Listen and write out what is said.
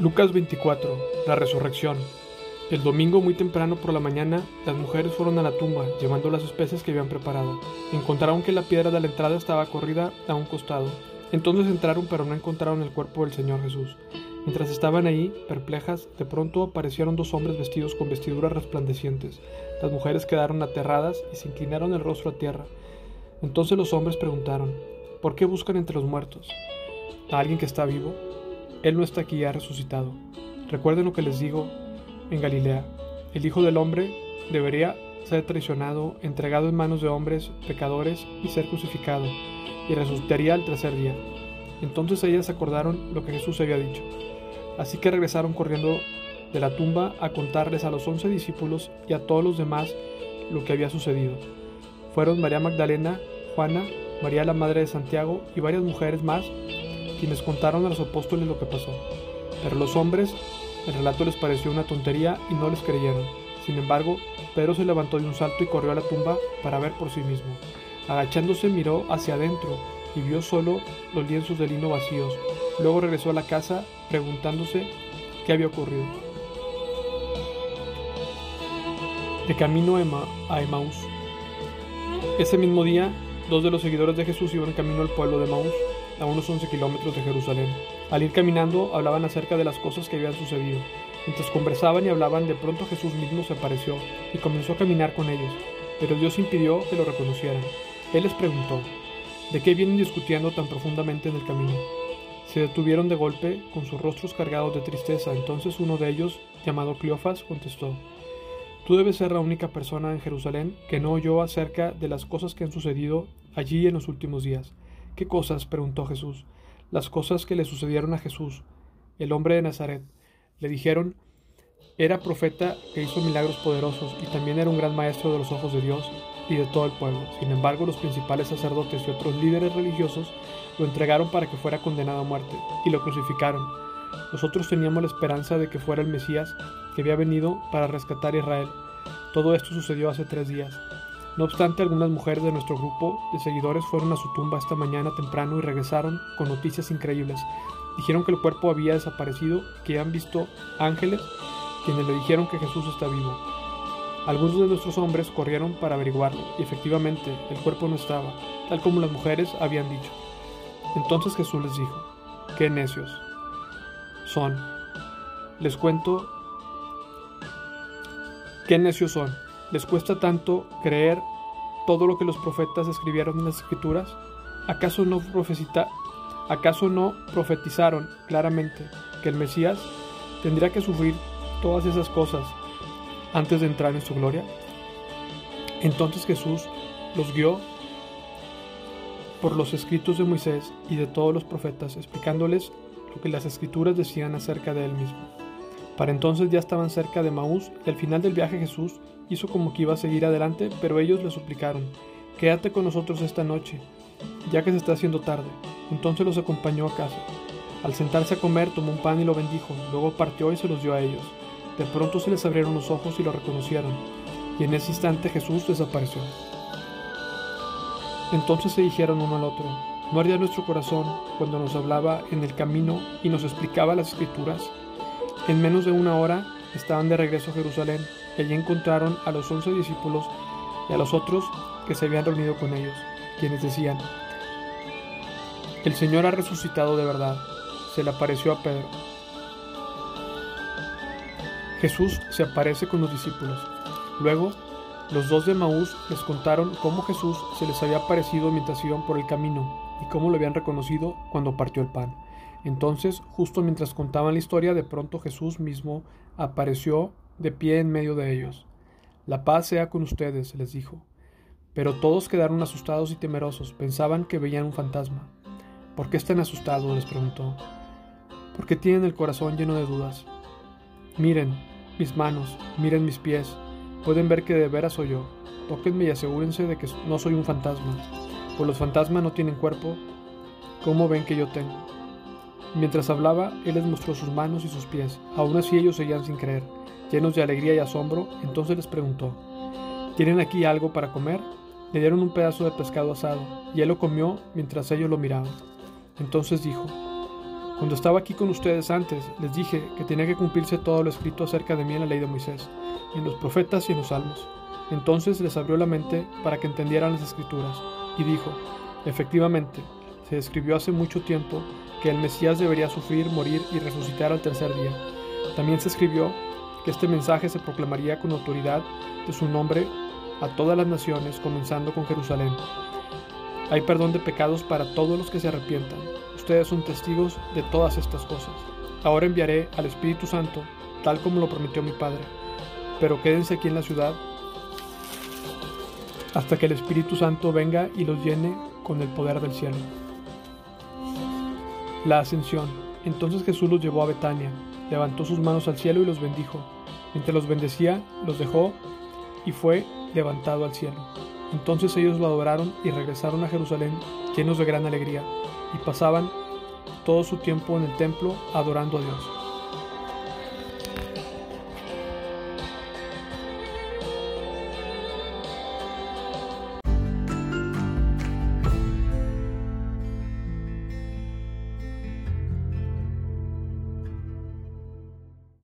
Lucas 24. La resurrección. El domingo muy temprano por la mañana, las mujeres fueron a la tumba, llevando las especies que habían preparado. Encontraron que la piedra de la entrada estaba corrida a un costado. Entonces entraron, pero no encontraron el cuerpo del Señor Jesús. Mientras estaban ahí, perplejas, de pronto aparecieron dos hombres vestidos con vestiduras resplandecientes. Las mujeres quedaron aterradas y se inclinaron el rostro a tierra. Entonces los hombres preguntaron, ¿por qué buscan entre los muertos? ¿A alguien que está vivo? Él no está aquí, ha resucitado. Recuerden lo que les digo en Galilea. El Hijo del Hombre debería ser traicionado, entregado en manos de hombres pecadores y ser crucificado, y resucitaría al tercer día. Entonces ellas acordaron lo que Jesús había dicho. Así que regresaron corriendo de la tumba a contarles a los once discípulos y a todos los demás lo que había sucedido. Fueron María Magdalena, Juana, María la Madre de Santiago y varias mujeres más quienes contaron a los apóstoles lo que pasó. Pero los hombres, el relato les pareció una tontería y no les creyeron. Sin embargo, Pedro se levantó de un salto y corrió a la tumba para ver por sí mismo. Agachándose miró hacia adentro y vio solo los lienzos de lino vacíos. Luego regresó a la casa preguntándose qué había ocurrido. De camino a Emaús. Ese mismo día, dos de los seguidores de Jesús iban camino al pueblo de Emaús a unos 11 kilómetros de Jerusalén. Al ir caminando, hablaban acerca de las cosas que habían sucedido. Mientras conversaban y hablaban, de pronto Jesús mismo se apareció y comenzó a caminar con ellos, pero Dios impidió que lo reconocieran. Él les preguntó, ¿de qué vienen discutiendo tan profundamente en el camino? Se detuvieron de golpe, con sus rostros cargados de tristeza. Entonces uno de ellos, llamado Cleofas, contestó, Tú debes ser la única persona en Jerusalén que no oyó acerca de las cosas que han sucedido allí en los últimos días. ¿Qué cosas? preguntó Jesús. Las cosas que le sucedieron a Jesús, el hombre de Nazaret. Le dijeron, era profeta que hizo milagros poderosos y también era un gran maestro de los ojos de Dios y de todo el pueblo. Sin embargo, los principales sacerdotes y otros líderes religiosos lo entregaron para que fuera condenado a muerte y lo crucificaron. Nosotros teníamos la esperanza de que fuera el Mesías que había venido para rescatar a Israel. Todo esto sucedió hace tres días. No obstante, algunas mujeres de nuestro grupo de seguidores fueron a su tumba esta mañana temprano y regresaron con noticias increíbles. Dijeron que el cuerpo había desaparecido, que han visto ángeles quienes le dijeron que Jesús está vivo. Algunos de nuestros hombres corrieron para averiguarlo y efectivamente el cuerpo no estaba, tal como las mujeres habían dicho. Entonces Jesús les dijo, qué necios son. Les cuento qué necios son. ¿Les cuesta tanto creer todo lo que los profetas escribieron en las escrituras? ¿Acaso no, ¿Acaso no profetizaron claramente que el Mesías tendría que sufrir todas esas cosas antes de entrar en su gloria? Entonces Jesús los guió por los escritos de Moisés y de todos los profetas, explicándoles lo que las escrituras decían acerca de él mismo. Para entonces ya estaban cerca de Maús y al final del viaje Jesús hizo como que iba a seguir adelante, pero ellos le suplicaron, quédate con nosotros esta noche, ya que se está haciendo tarde. Entonces los acompañó a casa. Al sentarse a comer, tomó un pan y lo bendijo, luego partió y se los dio a ellos. De pronto se les abrieron los ojos y lo reconocieron, y en ese instante Jesús desapareció. Entonces se dijeron uno al otro, ¿no ardía nuestro corazón cuando nos hablaba en el camino y nos explicaba las escrituras? En menos de una hora estaban de regreso a Jerusalén y allí encontraron a los once discípulos y a los otros que se habían reunido con ellos, quienes decían, el Señor ha resucitado de verdad, se le apareció a Pedro. Jesús se aparece con los discípulos. Luego, los dos de Maús les contaron cómo Jesús se les había aparecido mientras iban por el camino y cómo lo habían reconocido cuando partió el pan. Entonces, justo mientras contaban la historia, de pronto Jesús mismo apareció de pie en medio de ellos. La paz sea con ustedes, les dijo. Pero todos quedaron asustados y temerosos, pensaban que veían un fantasma. ¿Por qué están asustados? les preguntó. ¿Por qué tienen el corazón lleno de dudas? Miren mis manos, miren mis pies, pueden ver que de veras soy yo. Tóquenme y asegúrense de que no soy un fantasma. Pues los fantasmas no tienen cuerpo, ¿cómo ven que yo tengo? Mientras hablaba, él les mostró sus manos y sus pies. Aún así ellos seguían sin creer. Llenos de alegría y asombro, entonces les preguntó, ¿Tienen aquí algo para comer? Le dieron un pedazo de pescado asado, y él lo comió mientras ellos lo miraban. Entonces dijo, Cuando estaba aquí con ustedes antes, les dije que tenía que cumplirse todo lo escrito acerca de mí en la ley de Moisés, en los profetas y en los salmos. Entonces les abrió la mente para que entendieran las escrituras, y dijo, efectivamente, se escribió hace mucho tiempo que el Mesías debería sufrir, morir y resucitar al tercer día. También se escribió que este mensaje se proclamaría con autoridad de su nombre a todas las naciones, comenzando con Jerusalén. Hay perdón de pecados para todos los que se arrepientan ustedes son testigos de todas estas cosas. Ahora enviaré al Espíritu Santo, tal como lo prometió mi Padre, pero quédense aquí en la ciudad hasta que el Espíritu Santo venga y los llene con el poder del cielo. La ascensión. Entonces Jesús los llevó a Betania, levantó sus manos al cielo y los bendijo. Mientras los bendecía, los dejó y fue levantado al cielo. Entonces ellos lo adoraron y regresaron a Jerusalén llenos de gran alegría y pasaban todo su tiempo en el templo adorando a Dios.